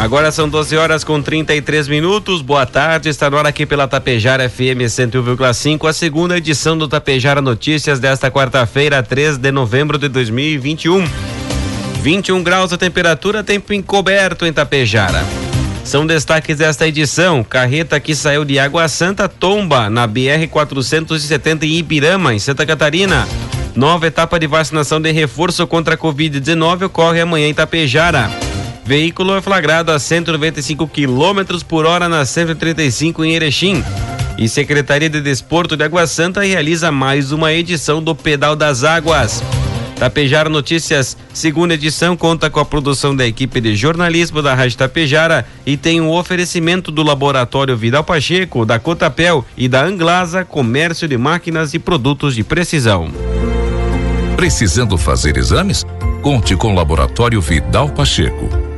Agora são 12 horas com 33 minutos. Boa tarde. Está no hora aqui pela Tapejara FM 101,5, a segunda edição do Tapejara Notícias desta quarta-feira, 3 de novembro de 2021. 21 graus a temperatura, tempo encoberto em Tapejara. São destaques desta edição. Carreta que saiu de Água Santa tomba na BR 470 em Ibirama, em Santa Catarina. Nova etapa de vacinação de reforço contra a Covid-19 ocorre amanhã em Tapejara. Veículo é flagrado a 195 km por hora na 135 em Erechim. E Secretaria de Desporto de Água Santa realiza mais uma edição do Pedal das Águas. Tapejara Notícias, segunda edição, conta com a produção da equipe de jornalismo da Rádio Tapejara e tem um oferecimento do Laboratório Vidal Pacheco, da Cotapel e da Anglasa Comércio de Máquinas e Produtos de Precisão. Precisando fazer exames? Conte com o Laboratório Vidal Pacheco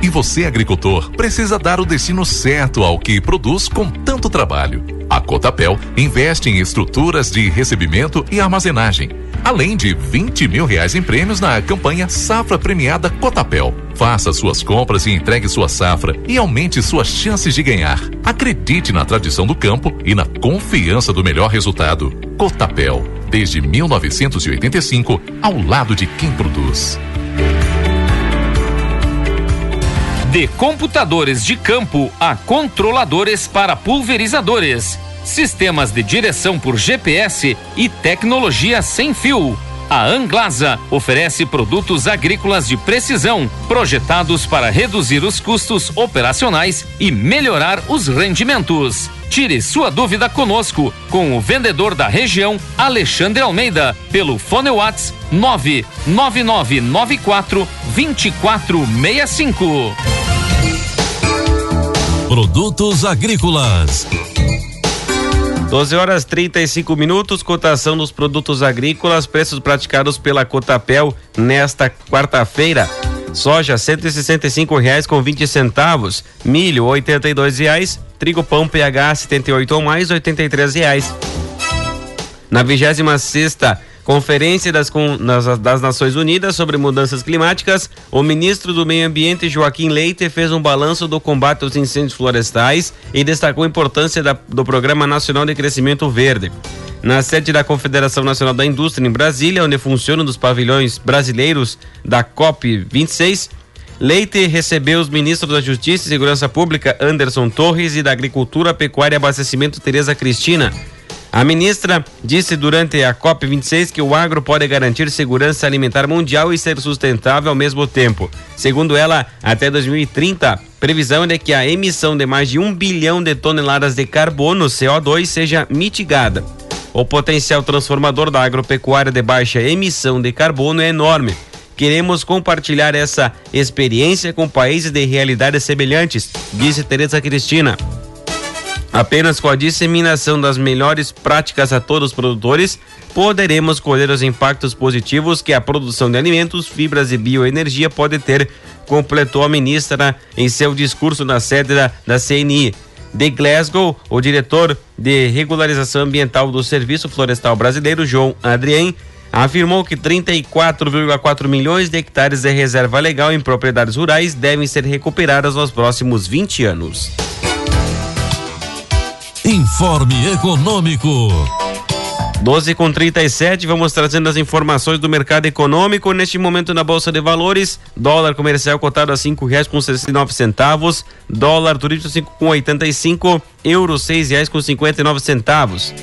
E você, agricultor, precisa dar o destino certo ao que produz com tanto trabalho. A Cotapel investe em estruturas de recebimento e armazenagem, além de 20 mil reais em prêmios na campanha Safra Premiada Cotapel. Faça suas compras e entregue sua safra e aumente suas chances de ganhar. Acredite na tradição do campo e na confiança do melhor resultado. Cotapel, desde 1985, ao lado de quem produz. De computadores de campo a controladores para pulverizadores, sistemas de direção por GPS e tecnologia sem fio. A Anglasa oferece produtos agrícolas de precisão, projetados para reduzir os custos operacionais e melhorar os rendimentos. Tire sua dúvida conosco com o vendedor da região, Alexandre Almeida, pelo Fone Whats 99994 2465. Produtos agrícolas 12 horas 35 minutos, cotação dos produtos agrícolas, preços praticados pela Cotapel nesta quarta-feira. Soja R$ reais com 20 centavos, milho R$ reais, trigo pão PH 78 ou mais R$ reais. Na 26 sexta Conferência das, das, Nações Unidas sobre Mudanças Climáticas, o ministro do Meio Ambiente, Joaquim Leite, fez um balanço do combate aos incêndios florestais e destacou a importância da, do Programa Nacional de Crescimento Verde. Na sede da Confederação Nacional da Indústria, em Brasília, onde funcionam os pavilhões brasileiros da COP 26, Leite recebeu os ministros da Justiça e Segurança Pública, Anderson Torres, e da Agricultura, Pecuária e Abastecimento, Tereza Cristina. A ministra disse durante a COP26 que o agro pode garantir segurança alimentar mundial e ser sustentável ao mesmo tempo. Segundo ela, até 2030, previsão é que a emissão de mais de um bilhão de toneladas de carbono, CO2, seja mitigada. O potencial transformador da agropecuária de baixa emissão de carbono é enorme. Queremos compartilhar essa experiência com países de realidades semelhantes, disse Tereza Cristina. Apenas com a disseminação das melhores práticas a todos os produtores, poderemos colher os impactos positivos que a produção de alimentos, fibras e bioenergia pode ter, completou a ministra em seu discurso na sede da, da CNI. De Glasgow, o diretor de regularização ambiental do Serviço Florestal Brasileiro, João Adrien, afirmou que 34,4 milhões de hectares de reserva legal em propriedades rurais devem ser recuperadas nos próximos 20 anos. Informe Econômico. 12 com 37, vamos trazendo as informações do mercado econômico. Neste momento na Bolsa de Valores, dólar comercial cotado a cinco reais com sessenta e nove centavos, dólar turístico cinco com oitenta e cinco, euro seis reais com cinquenta e nove centavos.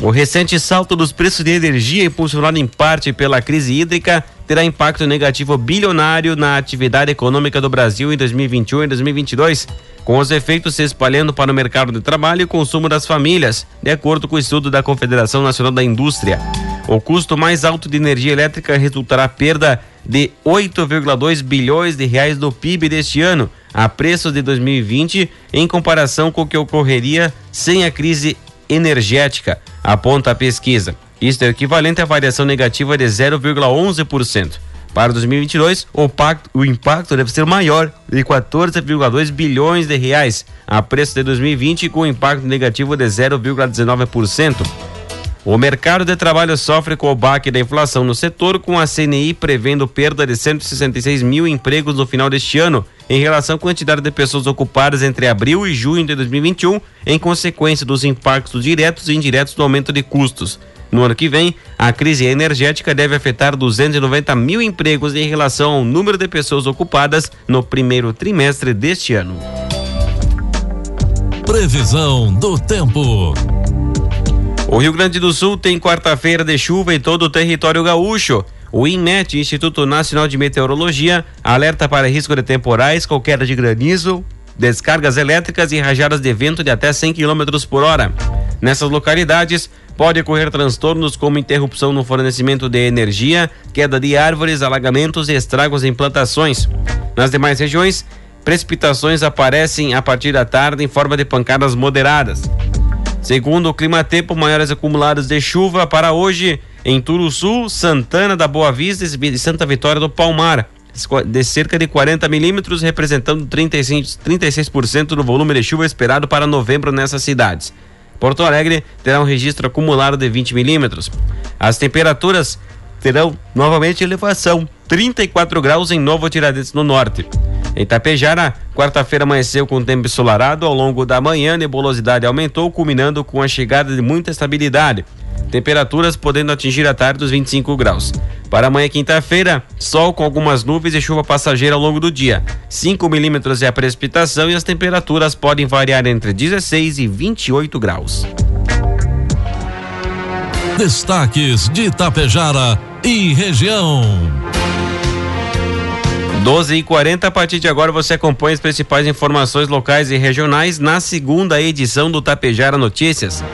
O recente salto dos preços de energia, impulsionado em parte pela crise hídrica, terá impacto negativo bilionário na atividade econômica do Brasil em 2021 e 2022 com os efeitos se espalhando para o mercado de trabalho e consumo das famílias, de acordo com o estudo da Confederação Nacional da Indústria. O custo mais alto de energia elétrica resultará perda de 8,2 bilhões de reais do PIB deste ano, a preços de 2020, em comparação com o que ocorreria sem a crise energética, aponta a pesquisa. Isto é equivalente à variação negativa de 0,11%. Para 2022, o, pacto, o impacto deve ser maior, de 14,2 bilhões de reais, a preço de 2020, com impacto negativo de 0,19%. O mercado de trabalho sofre com o baque da inflação no setor, com a CNI prevendo perda de 166 mil empregos no final deste ano, em relação à quantidade de pessoas ocupadas entre abril e junho de 2021, em consequência dos impactos diretos e indiretos do aumento de custos. No ano que vem, a crise energética deve afetar 290 mil empregos em relação ao número de pessoas ocupadas no primeiro trimestre deste ano. Previsão do tempo. O Rio Grande do Sul tem quarta-feira de chuva em todo o território gaúcho. O INMET, Instituto Nacional de Meteorologia, alerta para risco de temporais queda de granizo, descargas elétricas e rajadas de vento de até 100 km por hora. Nessas localidades, pode ocorrer transtornos como interrupção no fornecimento de energia, queda de árvores, alagamentos e estragos em plantações. Nas demais regiões, precipitações aparecem a partir da tarde em forma de pancadas moderadas. Segundo o Climatempo, maiores acumulados de chuva para hoje em Turuçu, Santana da Boa Vista e Santa Vitória do Palmar de cerca de 40 milímetros, representando 36%, 36 do volume de chuva esperado para novembro nessas cidades. Porto Alegre terá um registro acumulado de 20 milímetros. As temperaturas terão novamente elevação, 34 graus em Novo Tiradentes no norte. Em Tapejara, quarta-feira amanheceu com tempo ensolarado. Ao longo da manhã, a nebulosidade aumentou, culminando com a chegada de muita estabilidade. Temperaturas podendo atingir a tarde dos 25 graus. Para amanhã, quinta-feira, sol com algumas nuvens e chuva passageira ao longo do dia. 5 milímetros é a precipitação e as temperaturas podem variar entre 16 e 28 graus. Destaques de Itapejara e região. 12 e 40 a partir de agora você acompanha as principais informações locais e regionais na segunda edição do Tapejara Notícias.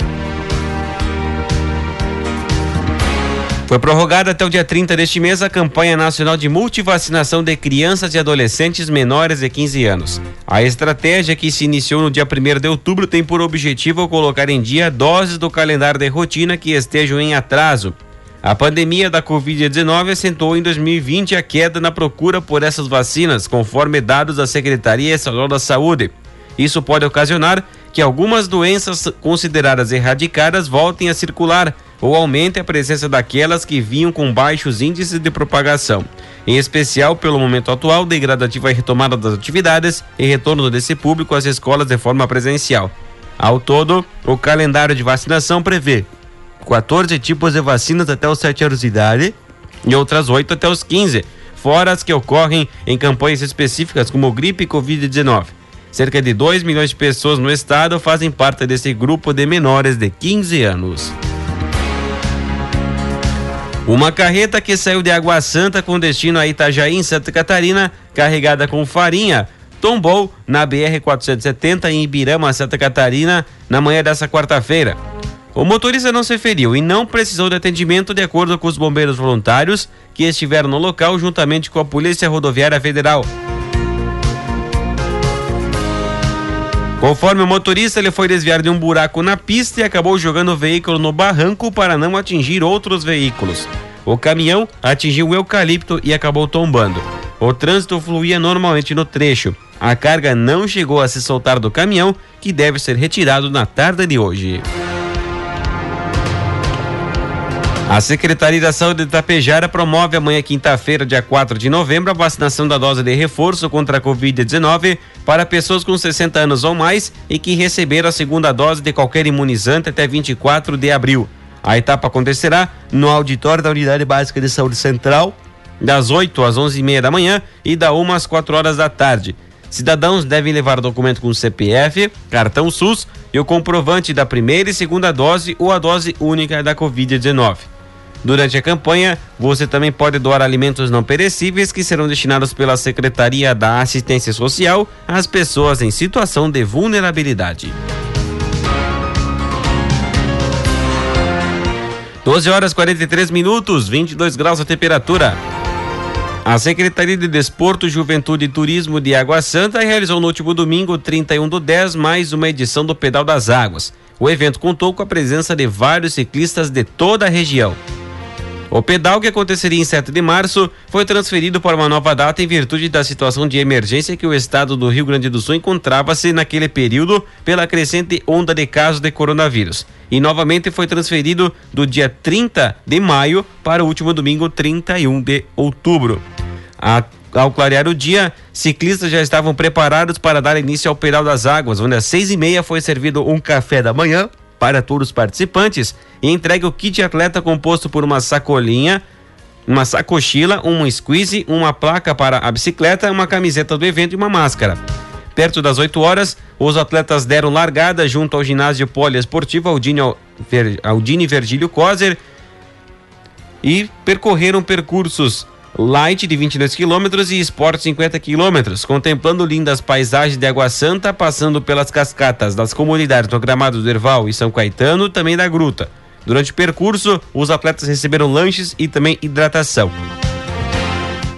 Foi prorrogada até o dia 30 deste mês a campanha nacional de multivacinação de crianças e adolescentes menores de 15 anos. A estratégia que se iniciou no dia 1 de outubro tem por objetivo colocar em dia doses do calendário de rotina que estejam em atraso. A pandemia da Covid-19 acentuou em 2020 a queda na procura por essas vacinas, conforme dados da Secretaria Estadual da Saúde. Isso pode ocasionar que algumas doenças consideradas erradicadas voltem a circular ou aumente a presença daquelas que vinham com baixos índices de propagação, em especial pelo momento atual de gradativa retomada das atividades e retorno desse público às escolas de forma presencial. Ao todo, o calendário de vacinação prevê 14 tipos de vacinas até os 7 anos de idade e outras 8 até os 15, fora as que ocorrem em campanhas específicas como gripe e Covid-19. Cerca de 2 milhões de pessoas no estado fazem parte desse grupo de menores de 15 anos. Uma carreta que saiu de Água Santa com destino a Itajaí, em Santa Catarina, carregada com farinha, tombou na BR-470 em Ibirama, Santa Catarina, na manhã dessa quarta-feira. O motorista não se feriu e não precisou de atendimento, de acordo com os bombeiros voluntários que estiveram no local juntamente com a Polícia Rodoviária Federal. Conforme o motorista, ele foi desviar de um buraco na pista e acabou jogando o veículo no barranco para não atingir outros veículos. O caminhão atingiu o eucalipto e acabou tombando. O trânsito fluía normalmente no trecho. A carga não chegou a se soltar do caminhão, que deve ser retirado na tarde de hoje. A Secretaria da Saúde de Itapejara promove amanhã, quinta-feira, dia 4 de novembro, a vacinação da dose de reforço contra a Covid-19 para pessoas com 60 anos ou mais e que receberam a segunda dose de qualquer imunizante até 24 de abril. A etapa acontecerá no auditório da Unidade Básica de Saúde Central, das 8 às 11h30 da manhã e da 1 às 4 horas da tarde. Cidadãos devem levar documento com CPF, cartão SUS e o comprovante da primeira e segunda dose ou a dose única da Covid-19. Durante a campanha, você também pode doar alimentos não perecíveis que serão destinados pela Secretaria da Assistência Social às pessoas em situação de vulnerabilidade. 12 horas 43 minutos, 22 graus a temperatura. A Secretaria de Desporto, Juventude e Turismo de Água Santa realizou no último domingo, 31 do 10, mais uma edição do Pedal das Águas. O evento contou com a presença de vários ciclistas de toda a região. O pedal, que aconteceria em 7 de março, foi transferido para uma nova data em virtude da situação de emergência que o estado do Rio Grande do Sul encontrava-se naquele período pela crescente onda de casos de coronavírus. E novamente foi transferido do dia 30 de maio para o último domingo, 31 de outubro. A ao clarear o dia, ciclistas já estavam preparados para dar início ao Pedal das Águas, onde às seis e meia foi servido um café da manhã para todos os participantes e entregue o kit atleta composto por uma sacolinha, uma sacochila, um squeeze, uma placa para a bicicleta, uma camiseta do evento e uma máscara. Perto das 8 horas, os atletas deram largada junto ao ginásio poliesportivo Aldine, Aldine Virgílio Coser e percorreram percursos Light de 22 quilômetros e Sport 50 quilômetros, contemplando lindas paisagens de Água Santa, passando pelas cascatas das comunidades do Gramado do Erval e São Caetano, também da Gruta. Durante o percurso, os atletas receberam lanches e também hidratação.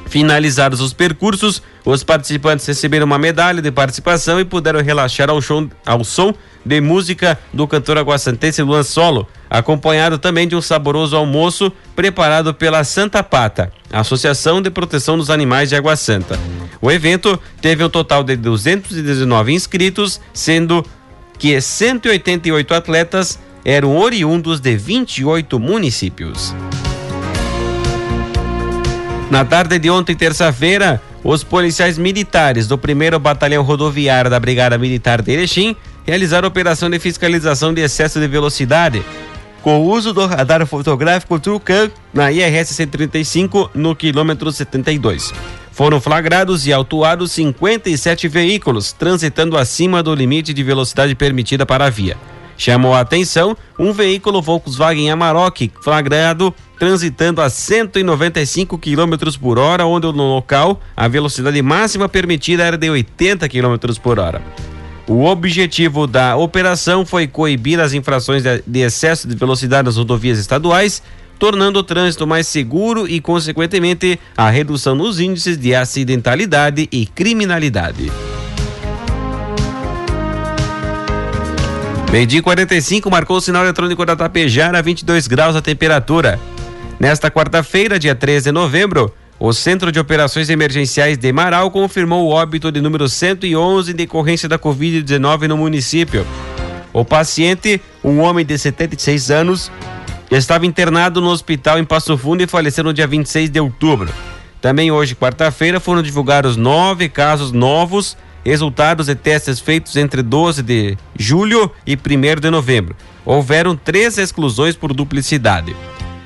Finalizados os percursos, os participantes receberam uma medalha de participação e puderam relaxar ao, show, ao som de música do cantor aguaçantense Luan Solo, acompanhado também de um saboroso almoço preparado pela Santa Pata, Associação de Proteção dos Animais de Água Santa. O evento teve um total de 219 inscritos, sendo que 188 atletas eram oriundos de 28 municípios. Na tarde de ontem, terça-feira, os policiais militares do 1 Batalhão Rodoviário da Brigada Militar de Erechim realizaram operação de fiscalização de excesso de velocidade com o uso do radar fotográfico Trucan na IRS 135 no quilômetro 72. Foram flagrados e autuados 57 veículos transitando acima do limite de velocidade permitida para a via. Chamou a atenção um veículo Volkswagen Amarok flagrado transitando a 195 km por hora, onde no local a velocidade máxima permitida era de 80 km por hora. O objetivo da operação foi coibir as infrações de excesso de velocidade nas rodovias estaduais, tornando o trânsito mais seguro e, consequentemente, a redução nos índices de acidentalidade e criminalidade. Meio-dia 45 marcou o sinal eletrônico da Tapejara, 22 graus a temperatura. Nesta quarta-feira, dia 13 de novembro, o Centro de Operações Emergenciais de Marau confirmou o óbito de número 111 em decorrência da Covid-19 no município. O paciente, um homem de 76 anos, estava internado no hospital em Passo Fundo e faleceu no dia 26 de outubro. Também hoje, quarta-feira, foram divulgados nove casos novos, resultados de testes feitos entre 12 de julho e 1 de novembro. Houveram três exclusões por duplicidade.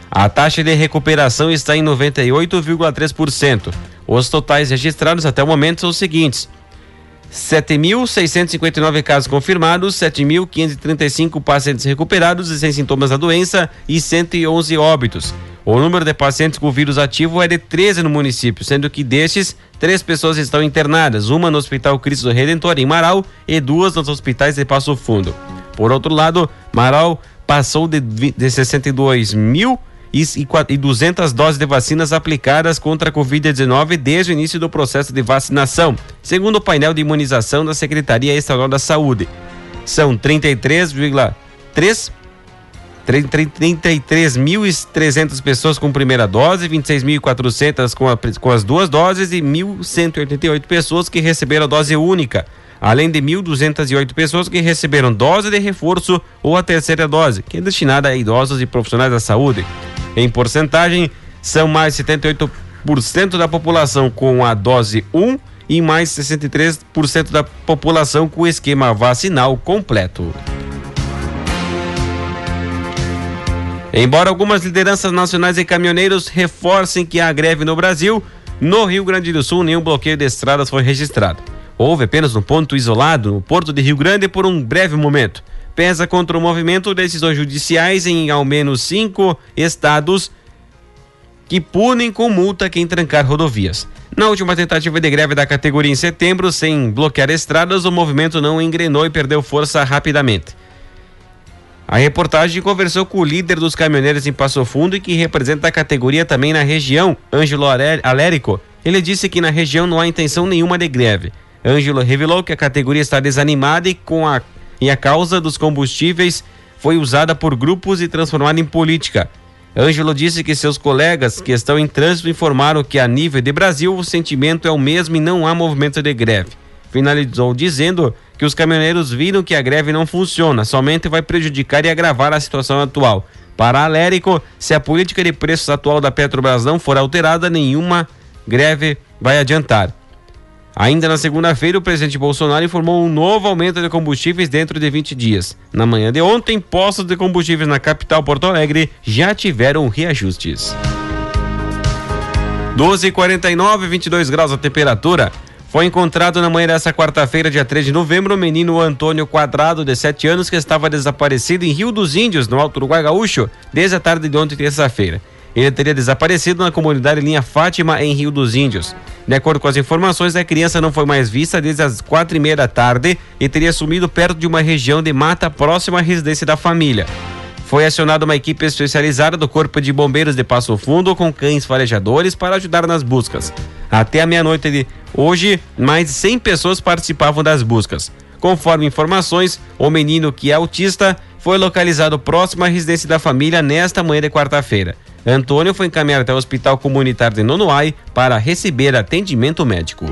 A taxa de recuperação está em 98,3%. Os totais registrados até o momento são os seguintes: 7.659 casos confirmados, 7.535 pacientes recuperados e sem sintomas da doença e 111 óbitos. O número de pacientes com vírus ativo é de 13 no município, sendo que destes, três pessoas estão internadas, uma no Hospital Cristo Redentor em Marau e duas nos hospitais de Passo Fundo. Por outro lado, Marau passou de, de 62 mil e, e 200 doses de vacinas aplicadas contra a Covid-19 desde o início do processo de vacinação, segundo o painel de imunização da Secretaria Estadual da Saúde. São 33,3 33.300 pessoas com primeira dose, 26.400 com, com as duas doses e 1.188 pessoas que receberam a dose única, além de 1.208 pessoas que receberam dose de reforço ou a terceira dose, que é destinada a idosos e profissionais da saúde. Em porcentagem, são mais 78% da população com a dose 1 e mais 63% da população com o esquema vacinal completo. Embora algumas lideranças nacionais e caminhoneiros reforcem que há greve no Brasil, no Rio Grande do Sul nenhum bloqueio de estradas foi registrado. Houve apenas um ponto isolado, no Porto de Rio Grande, por um breve momento. Pesa contra o movimento decisões judiciais em ao menos cinco estados que punem com multa quem trancar rodovias. Na última tentativa de greve da categoria em setembro, sem bloquear estradas, o movimento não engrenou e perdeu força rapidamente. A reportagem conversou com o líder dos caminhoneiros em Passo Fundo e que representa a categoria também na região, Ângelo Alérico. Ele disse que na região não há intenção nenhuma de greve. Ângelo revelou que a categoria está desanimada e, com a, e a causa dos combustíveis foi usada por grupos e transformada em política. Ângelo disse que seus colegas que estão em trânsito informaram que a nível de Brasil o sentimento é o mesmo e não há movimento de greve. Finalizou dizendo que os caminhoneiros viram que a greve não funciona, somente vai prejudicar e agravar a situação atual. Para Alérico, se a política de preços atual da Petrobras não for alterada, nenhuma greve vai adiantar. Ainda na segunda-feira, o presidente Bolsonaro informou um novo aumento de combustíveis dentro de 20 dias. Na manhã de ontem, postos de combustíveis na capital Porto Alegre já tiveram reajustes. 12:49, 22 graus a temperatura. Foi encontrado na manhã dessa quarta-feira, dia 3 de novembro, o menino Antônio Quadrado, de 7 anos, que estava desaparecido em Rio dos Índios, no Alto Uruguai Gaúcho, desde a tarde de ontem, terça-feira. Ele teria desaparecido na comunidade Linha Fátima, em Rio dos Índios. De acordo com as informações, a criança não foi mais vista desde as quatro e meia da tarde e teria sumido perto de uma região de mata próxima à residência da família. Foi acionada uma equipe especializada do Corpo de Bombeiros de Passo Fundo com cães farejadores para ajudar nas buscas. Até a meia-noite de hoje, mais de 100 pessoas participavam das buscas. Conforme informações, o menino que é autista foi localizado próximo à residência da família nesta manhã de quarta-feira. Antônio foi encaminhado até o Hospital Comunitário de Nonoai para receber atendimento médico.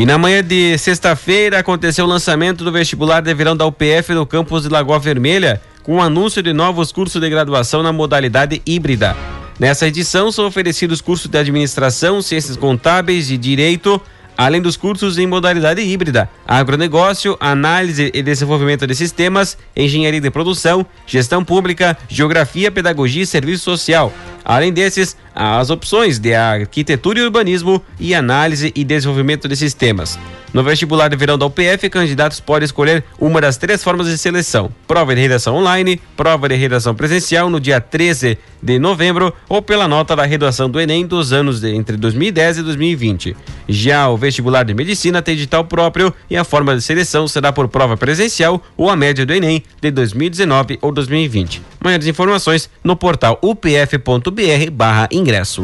E na manhã de sexta-feira aconteceu o lançamento do vestibular de verão da UPF no campus de Lagoa Vermelha, com o anúncio de novos cursos de graduação na modalidade híbrida. Nessa edição são oferecidos cursos de administração, ciências contábeis e direito, além dos cursos em modalidade híbrida, agronegócio, análise e desenvolvimento de sistemas, engenharia de produção, gestão pública, geografia, pedagogia e serviço social. Além desses, as opções de arquitetura e urbanismo e análise e desenvolvimento de sistemas. No vestibular de verão da UPF, candidatos podem escolher uma das três formas de seleção: prova de redação online, prova de redação presencial no dia 13 de novembro ou pela nota da redação do Enem dos anos de, entre 2010 e 2020. Já o vestibular de medicina tem edital próprio e a forma de seleção será por prova presencial ou a média do Enem de 2019 ou 2020. Maiores informações no portal upf.br/ingresso.